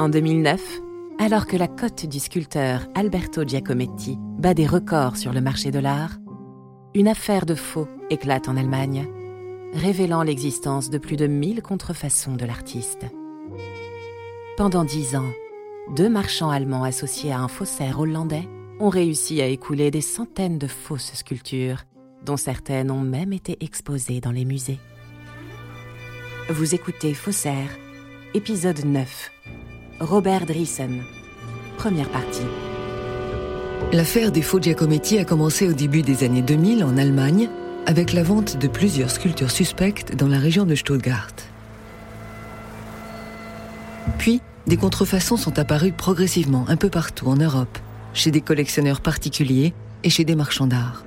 En 2009, alors que la cote du sculpteur Alberto Giacometti bat des records sur le marché de l'art, une affaire de faux éclate en Allemagne, révélant l'existence de plus de 1000 contrefaçons de l'artiste. Pendant dix ans, deux marchands allemands associés à un faussaire hollandais ont réussi à écouler des centaines de fausses sculptures, dont certaines ont même été exposées dans les musées. Vous écoutez Faussaire, épisode 9. Robert Driesen. Première partie. L'affaire des faux Giacometti a commencé au début des années 2000 en Allemagne avec la vente de plusieurs sculptures suspectes dans la région de Stuttgart. Puis, des contrefaçons sont apparues progressivement un peu partout en Europe, chez des collectionneurs particuliers et chez des marchands d'art.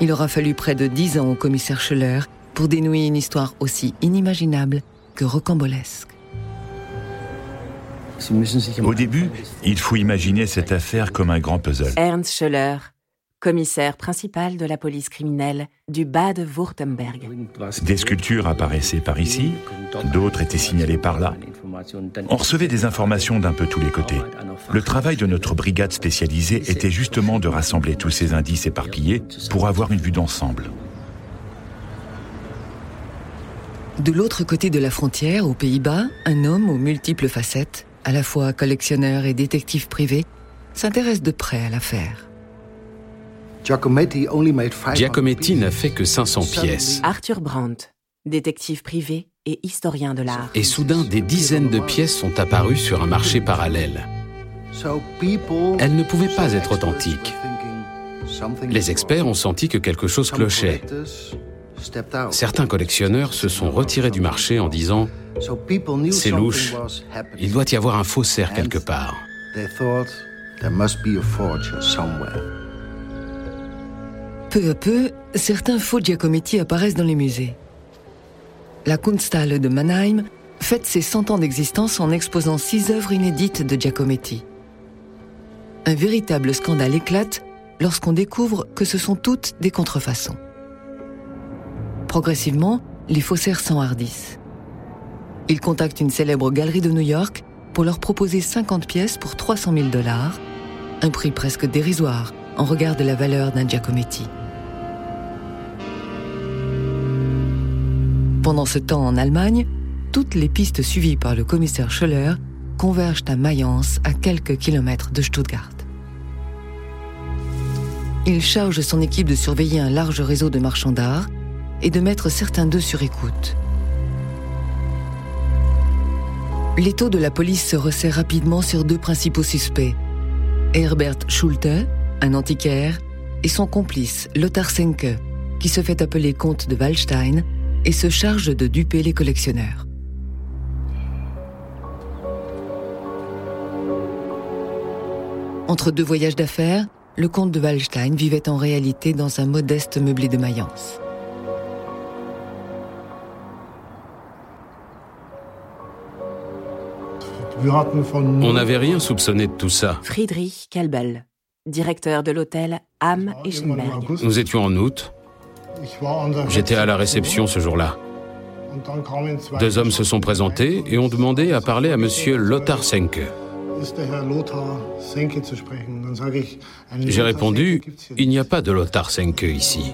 Il aura fallu près de dix ans au commissaire Scheller pour dénouer une histoire aussi inimaginable que rocambolesque. Au début, il faut imaginer cette affaire comme un grand puzzle. Ernst Schöller, commissaire principal de la police criminelle du Bade-Württemberg. Des sculptures apparaissaient par ici, d'autres étaient signalées par là. On recevait des informations d'un peu tous les côtés. Le travail de notre brigade spécialisée était justement de rassembler tous ces indices éparpillés pour avoir une vue d'ensemble. De l'autre côté de la frontière, aux Pays-Bas, un homme aux multiples facettes, à la fois collectionneur et détective privé, s'intéresse de près à l'affaire. Giacometti n'a fait que 500 pièces. Arthur Brandt, détective privé et historien de l'art. Et soudain, des dizaines de pièces sont apparues sur un marché parallèle. Elles ne pouvaient pas être authentiques. Les experts ont senti que quelque chose clochait. Certains collectionneurs se sont retirés du marché en disant ⁇ C'est louche, il doit y avoir un faussaire quelque part ⁇ Peu à peu, certains faux Giacometti apparaissent dans les musées. La Kunsthalle de Mannheim fête ses 100 ans d'existence en exposant six œuvres inédites de Giacometti. Un véritable scandale éclate lorsqu'on découvre que ce sont toutes des contrefaçons. Progressivement, les faussaires s'enhardissent. Ils contactent une célèbre galerie de New York pour leur proposer 50 pièces pour 300 000 dollars, un prix presque dérisoire en regard de la valeur d'un Giacometti. Pendant ce temps en Allemagne, toutes les pistes suivies par le commissaire Scholler convergent à Mayence, à quelques kilomètres de Stuttgart. Il charge son équipe de surveiller un large réseau de marchands d'art et de mettre certains d'eux sur écoute. L'étau de la police se resserre rapidement sur deux principaux suspects, Herbert Schulte, un antiquaire, et son complice Lothar Senke, qui se fait appeler comte de Wallstein et se charge de duper les collectionneurs. Entre deux voyages d'affaires, le comte de Wallstein vivait en réalité dans un modeste meublé de Mayence. On n'avait rien soupçonné de tout ça. Friedrich Kelbel, directeur de l'hôtel Am Eschenberg. Nous étions en août. J'étais à la réception ce jour-là. Deux hommes se sont présentés et ont demandé à parler à monsieur Lothar Senke. J'ai répondu, il n'y a pas de Lothar Senke ici.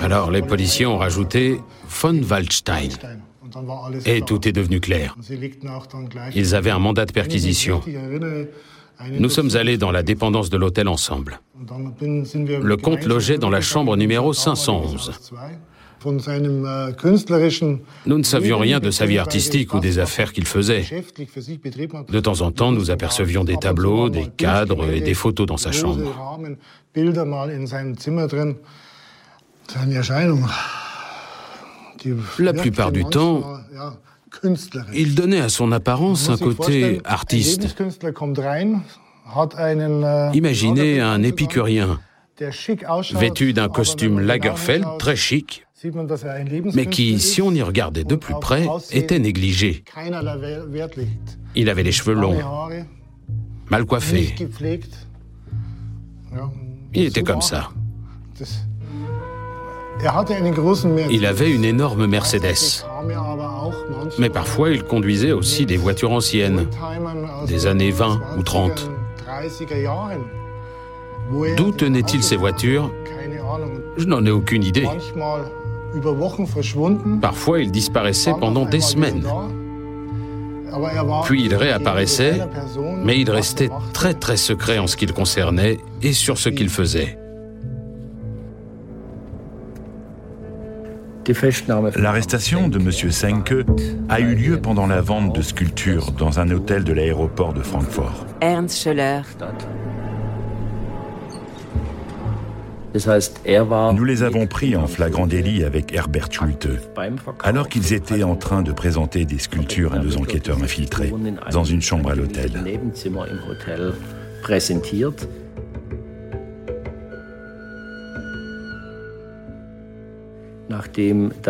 Alors les policiers ont rajouté von Waldstein. Et tout est devenu clair. Ils avaient un mandat de perquisition. Nous sommes allés dans la dépendance de l'hôtel ensemble. Le comte logeait dans la chambre numéro 511. Nous ne savions rien de sa vie artistique ou des affaires qu'il faisait. De temps en temps, nous apercevions des tableaux, des cadres et des photos dans sa chambre. La plupart du temps, il donnait à son apparence un côté artiste. Imaginez un épicurien vêtu d'un costume Lagerfeld très chic, mais qui, si on y regardait de plus près, était négligé. Il avait les cheveux longs, mal coiffés. Il était comme ça. Il avait une énorme Mercedes. Mais parfois, il conduisait aussi des voitures anciennes, des années 20 ou 30. D'où tenaient-il ces voitures? Je n'en ai aucune idée. Parfois, il disparaissait pendant des semaines. Puis il réapparaissait, mais il restait très très secret en ce qui le concernait et sur ce qu'il faisait. L'arrestation de M. Senke a eu lieu pendant la vente de sculptures dans un hôtel de l'aéroport de Francfort. Ernst Schöller. Nous les avons pris en flagrant délit avec Herbert Schulte, alors qu'ils étaient en train de présenter des sculptures à nos enquêteurs infiltrés dans une chambre à l'hôtel.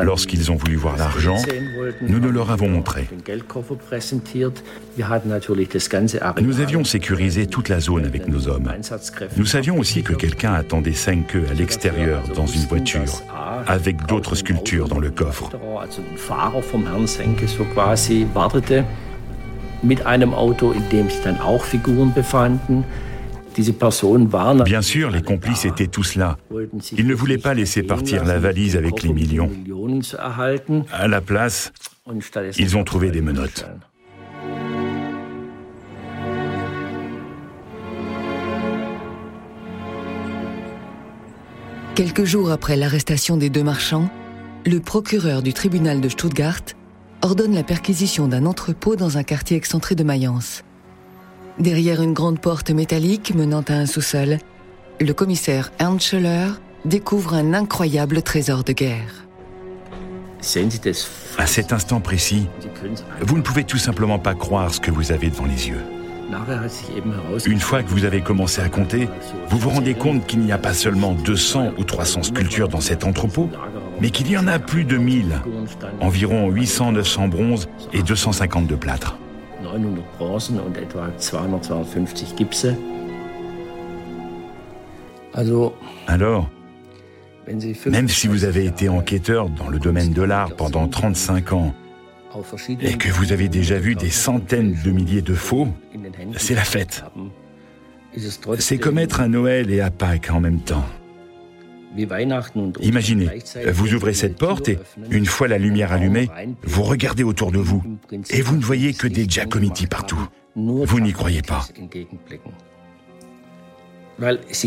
Lorsqu'ils ont voulu voir l'argent, nous ne leur avons montré. Nous avions sécurisé toute la zone avec nos hommes. Nous savions aussi que quelqu'un attendait cinq queues à l'extérieur dans une voiture, avec d'autres sculptures dans le coffre. mit einem Auto, in dem sich dann auch Figuren befanden. Bien sûr, les complices étaient tous là. Ils ne voulaient pas laisser partir la valise avec les millions. À la place, ils ont trouvé des menottes. Quelques jours après l'arrestation des deux marchands, le procureur du tribunal de Stuttgart ordonne la perquisition d'un entrepôt dans un quartier excentré de Mayence. Derrière une grande porte métallique menant à un sous-sol, le commissaire Ernst Schöller découvre un incroyable trésor de guerre. À cet instant précis, vous ne pouvez tout simplement pas croire ce que vous avez devant les yeux. Une fois que vous avez commencé à compter, vous vous rendez compte qu'il n'y a pas seulement 200 ou 300 sculptures dans cet entrepôt, mais qu'il y en a plus de 1000, environ 800-900 bronzes et 250 de plâtre. 900 Bronzen und etwa 200, 250 Gipse. Alors, même si vous avez été enquêteur dans le domaine de l'art pendant 35 ans et que vous avez déjà vu des centaines de milliers de faux, c'est la fête. C'est comme être à Noël et à Pâques en même temps. Imaginez, vous ouvrez cette porte et, une fois la lumière allumée, vous regardez autour de vous et vous ne voyez que des Giacometti partout. Vous n'y croyez pas.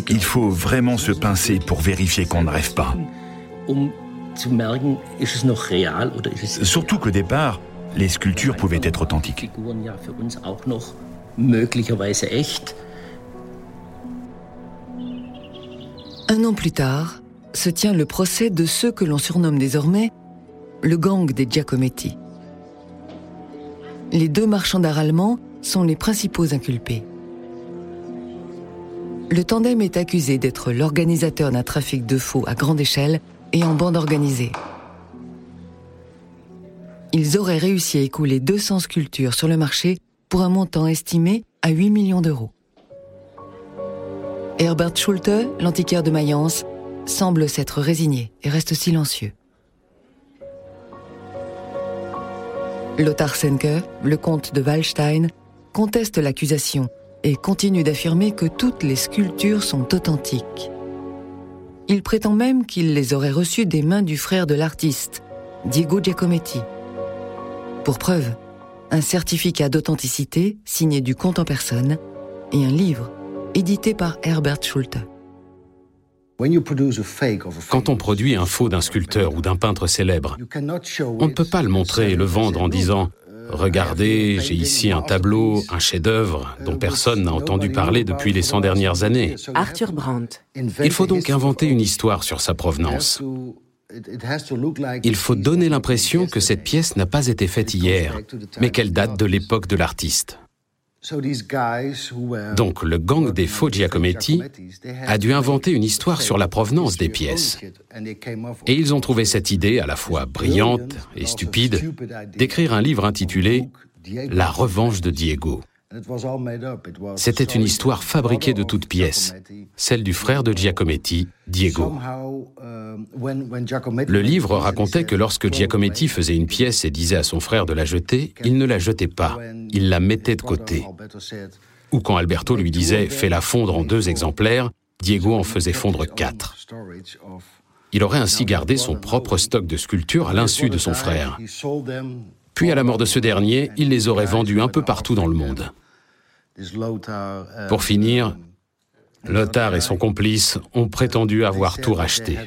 Il faut vraiment se pincer pour vérifier qu'on ne rêve pas. Surtout qu'au départ, les sculptures pouvaient être authentiques. Un an plus tard, se tient le procès de ceux que l'on surnomme désormais le gang des Giacometti. Les deux marchands d'art allemands sont les principaux inculpés. Le tandem est accusé d'être l'organisateur d'un trafic de faux à grande échelle et en bande organisée. Ils auraient réussi à écouler 200 sculptures sur le marché pour un montant estimé à 8 millions d'euros. Herbert Schulte, l'antiquaire de Mayence, semble s'être résigné et reste silencieux. Lothar Senke, le comte de Wallstein, conteste l'accusation et continue d'affirmer que toutes les sculptures sont authentiques. Il prétend même qu'il les aurait reçues des mains du frère de l'artiste, Diego Giacometti. Pour preuve, un certificat d'authenticité signé du comte en personne et un livre édité par Herbert Schulte. Quand on produit un faux d'un sculpteur ou d'un peintre célèbre, on ne peut pas le montrer et le vendre en disant Regardez, j'ai ici un tableau, un chef-d'œuvre dont personne n'a entendu parler depuis les 100 dernières années. Arthur Brandt. Il faut donc inventer une histoire sur sa provenance. Il faut donner l'impression que cette pièce n'a pas été faite hier, mais qu'elle date de l'époque de l'artiste. Donc le gang des faux Giacometti a dû inventer une histoire sur la provenance des pièces. Et ils ont trouvé cette idée à la fois brillante et stupide d'écrire un livre intitulé La revanche de Diego. C'était une histoire fabriquée de toutes pièces, celle du frère de Giacometti, Diego. Le livre racontait que lorsque Giacometti faisait une pièce et disait à son frère de la jeter, il ne la jetait pas, il la mettait de côté. Ou quand Alberto lui disait fais-la fondre en deux exemplaires, Diego en faisait fondre quatre. Il aurait ainsi gardé son propre stock de sculptures à l'insu de son frère. Puis à la mort de ce dernier, il les aurait vendus un peu partout dans le monde. Pour finir, Lothar et son complice ont prétendu avoir tout racheté.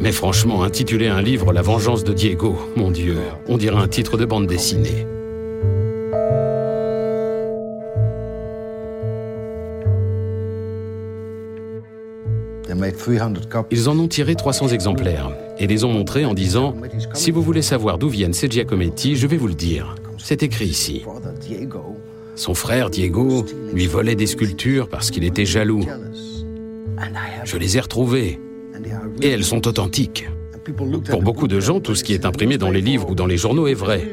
Mais franchement, intituler un livre La vengeance de Diego, mon Dieu, on dirait un titre de bande dessinée. Ils en ont tiré 300 exemplaires et les ont montrés en disant Si vous voulez savoir d'où viennent ces Giacometti, je vais vous le dire. C'est écrit ici. Son frère Diego lui volait des sculptures parce qu'il était jaloux. Je les ai retrouvées et elles sont authentiques. Pour beaucoup de gens, tout ce qui est imprimé dans les livres ou dans les journaux est vrai.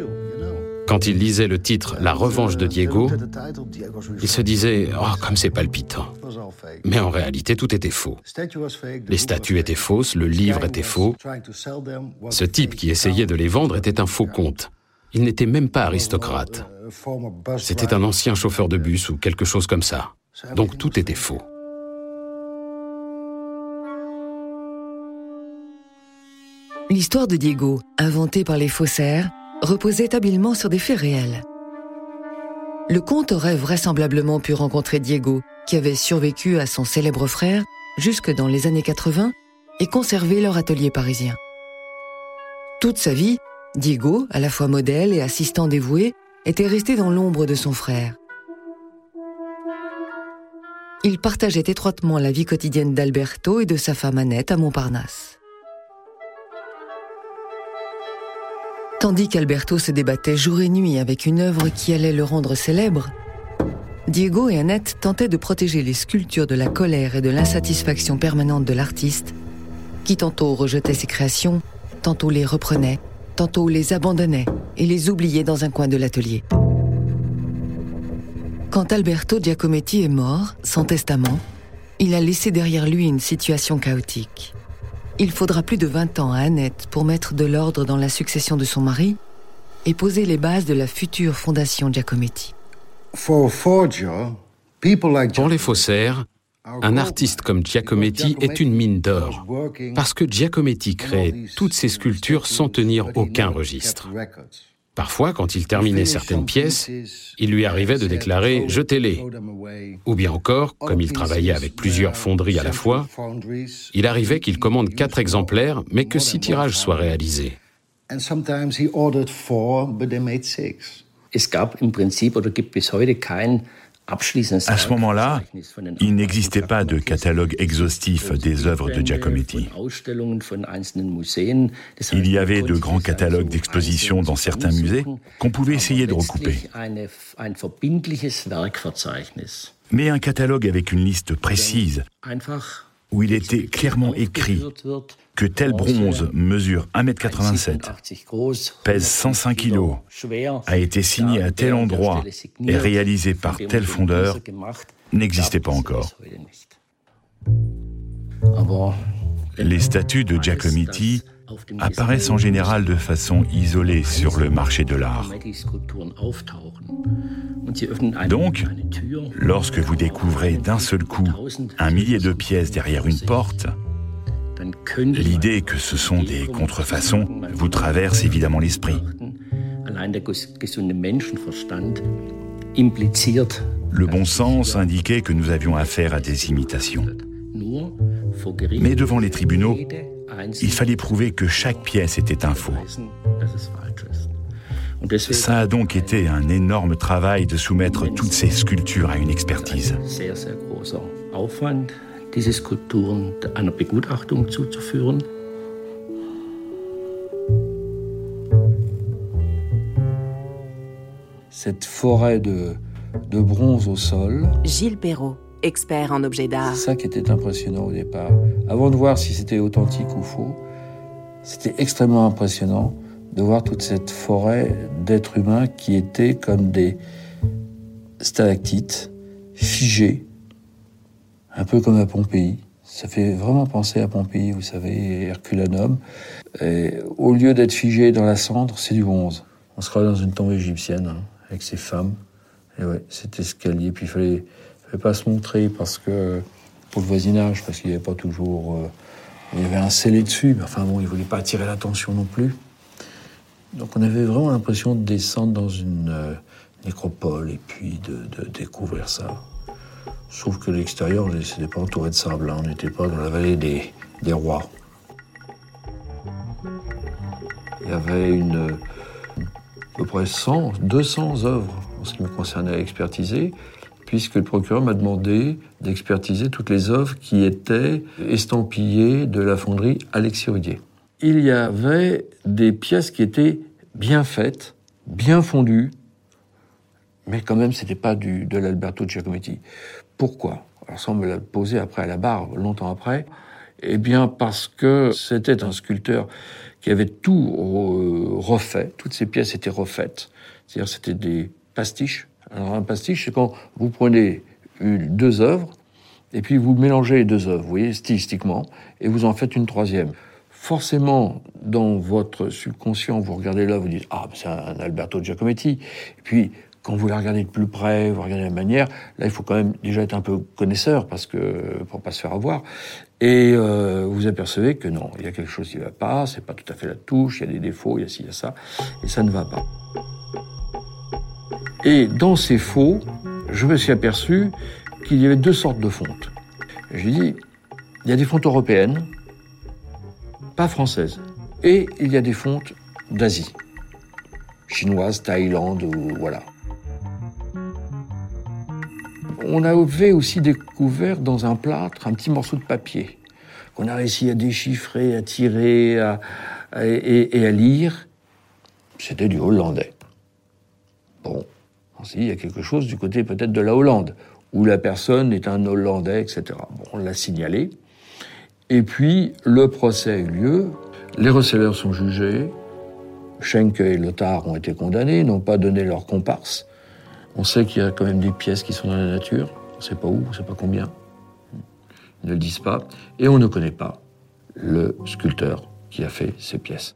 Quand ils lisaient le titre La revanche de Diego, ils se disaient Oh, comme c'est palpitant. Mais en réalité, tout était faux. Les statues étaient fausses, le livre était faux. Ce type qui essayait de les vendre était un faux comte. Il n'était même pas aristocrate. C'était un ancien chauffeur de bus ou quelque chose comme ça. Donc tout était faux. L'histoire de Diego, inventée par les faussaires, reposait habilement sur des faits réels. Le comte aurait vraisemblablement pu rencontrer Diego, qui avait survécu à son célèbre frère jusque dans les années 80 et conservé leur atelier parisien. Toute sa vie, Diego, à la fois modèle et assistant dévoué, était resté dans l'ombre de son frère. Il partageait étroitement la vie quotidienne d'Alberto et de sa femme Annette à Montparnasse. Tandis qu'Alberto se débattait jour et nuit avec une œuvre qui allait le rendre célèbre, Diego et Annette tentaient de protéger les sculptures de la colère et de l'insatisfaction permanente de l'artiste, qui tantôt rejetait ses créations, tantôt les reprenait, tantôt les abandonnait et les oubliait dans un coin de l'atelier. Quand Alberto Giacometti est mort, sans testament, il a laissé derrière lui une situation chaotique. Il faudra plus de 20 ans à Annette pour mettre de l'ordre dans la succession de son mari et poser les bases de la future fondation Giacometti. Pour les faussaires, un artiste comme Giacometti est une mine d'or, parce que Giacometti crée toutes ses sculptures sans tenir aucun registre. Parfois, quand il terminait certaines pièces, il lui arrivait de déclarer ⁇ Jetez-les ⁇ Ou bien encore, comme il travaillait avec plusieurs fonderies à la fois, il arrivait qu'il commande quatre exemplaires, mais que six tirages soient réalisés. Es gab im Prinzip oder gibt bis heute kein à ce moment-là, il n'existait pas de catalogue exhaustif des œuvres de Giacometti. Il y avait de grands catalogues d'expositions dans certains musées qu'on pouvait essayer de recouper. Mais un catalogue avec une liste précise, où il était clairement écrit que tel bronze mesure 1m87, pèse 105 kg, a été signé à tel endroit et réalisé par tel fondeur, n'existait pas encore. Les statues de Giacometti apparaissent en général de façon isolée sur le marché de l'art. Donc, lorsque vous découvrez d'un seul coup un millier de pièces derrière une porte, l'idée que ce sont des contrefaçons vous traverse évidemment l'esprit. Le bon sens indiquait que nous avions affaire à des imitations. Mais devant les tribunaux, il fallait prouver que chaque pièce était un faux. Ça a donc été un énorme travail de soumettre toutes ces sculptures à une expertise. Cette forêt de, de bronze au sol. Gilles Perrault expert en objets d'art. C'est ça qui était impressionnant au départ. Avant de voir si c'était authentique ou faux, c'était extrêmement impressionnant de voir toute cette forêt d'êtres humains qui étaient comme des stalactites, figés, un peu comme à Pompéi. Ça fait vraiment penser à Pompéi, vous savez, Herculanum. Et au lieu d'être figé dans la cendre, c'est du bronze. On se croit dans une tombe égyptienne, hein, avec ses femmes. Et ouais, cet escalier. Puis il fallait, fallait pas se montrer parce que, pour le voisinage, parce qu'il n'y avait pas toujours. Euh, il y avait un scellé dessus, mais enfin bon, il ne voulait pas attirer l'attention non plus. Donc on avait vraiment l'impression de descendre dans une euh, nécropole et puis de, découvrir ça. Sauf que l'extérieur, n'était pas entouré de sable, hein. on n'était pas dans la vallée des, des, rois. Il y avait une, à peu près 100, 200 œuvres en ce qui me concernait à expertiser, puisque le procureur m'a demandé d'expertiser toutes les œuvres qui étaient estampillées de la fonderie Alexis Rudier il y avait des pièces qui étaient bien faites, bien fondues, mais quand même, c'était pas du, de l'Alberto Giacometti. Pourquoi? Alors ça, on me l'a posé après à la barre, longtemps après. Eh bien, parce que c'était un sculpteur qui avait tout refait, toutes ces pièces étaient refaites. C'est-à-dire, c'était des pastiches. Alors, un pastiche, c'est quand vous prenez une, deux œuvres, et puis vous mélangez les deux œuvres, vous voyez, stylistiquement, et vous en faites une troisième forcément, dans votre subconscient, vous regardez là, vous dites Ah, c'est un Alberto Giacometti. Et puis, quand vous la regardez de plus près, vous regardez la manière, là, il faut quand même déjà être un peu connaisseur parce que pour pas se faire avoir. Et euh, vous apercevez que non, il y a quelque chose qui ne va pas, c'est pas tout à fait la touche, il y a des défauts, il y a ci, il y a ça, et ça ne va pas. Et dans ces faux, je me suis aperçu qu'il y avait deux sortes de fontes. J'ai dit, il y a des fontes européennes, pas française. Et il y a des fontes d'Asie, chinoise, Thaïlande ou voilà. On avait aussi découvert dans un plâtre un petit morceau de papier qu'on a réussi à déchiffrer, à tirer et, à lire. C'était du hollandais. Bon, il y a quelque chose du côté peut-être de la Hollande, où la personne est un Hollandais, etc. Bon, on l'a signalé. Et puis, le procès a eu lieu, les receveurs sont jugés, Schenke et Lothar ont été condamnés, n'ont pas donné leur comparse. On sait qu'il y a quand même des pièces qui sont dans la nature, on ne sait pas où, on ne sait pas combien. Ils ne le disent pas. Et on ne connaît pas le sculpteur qui a fait ces pièces.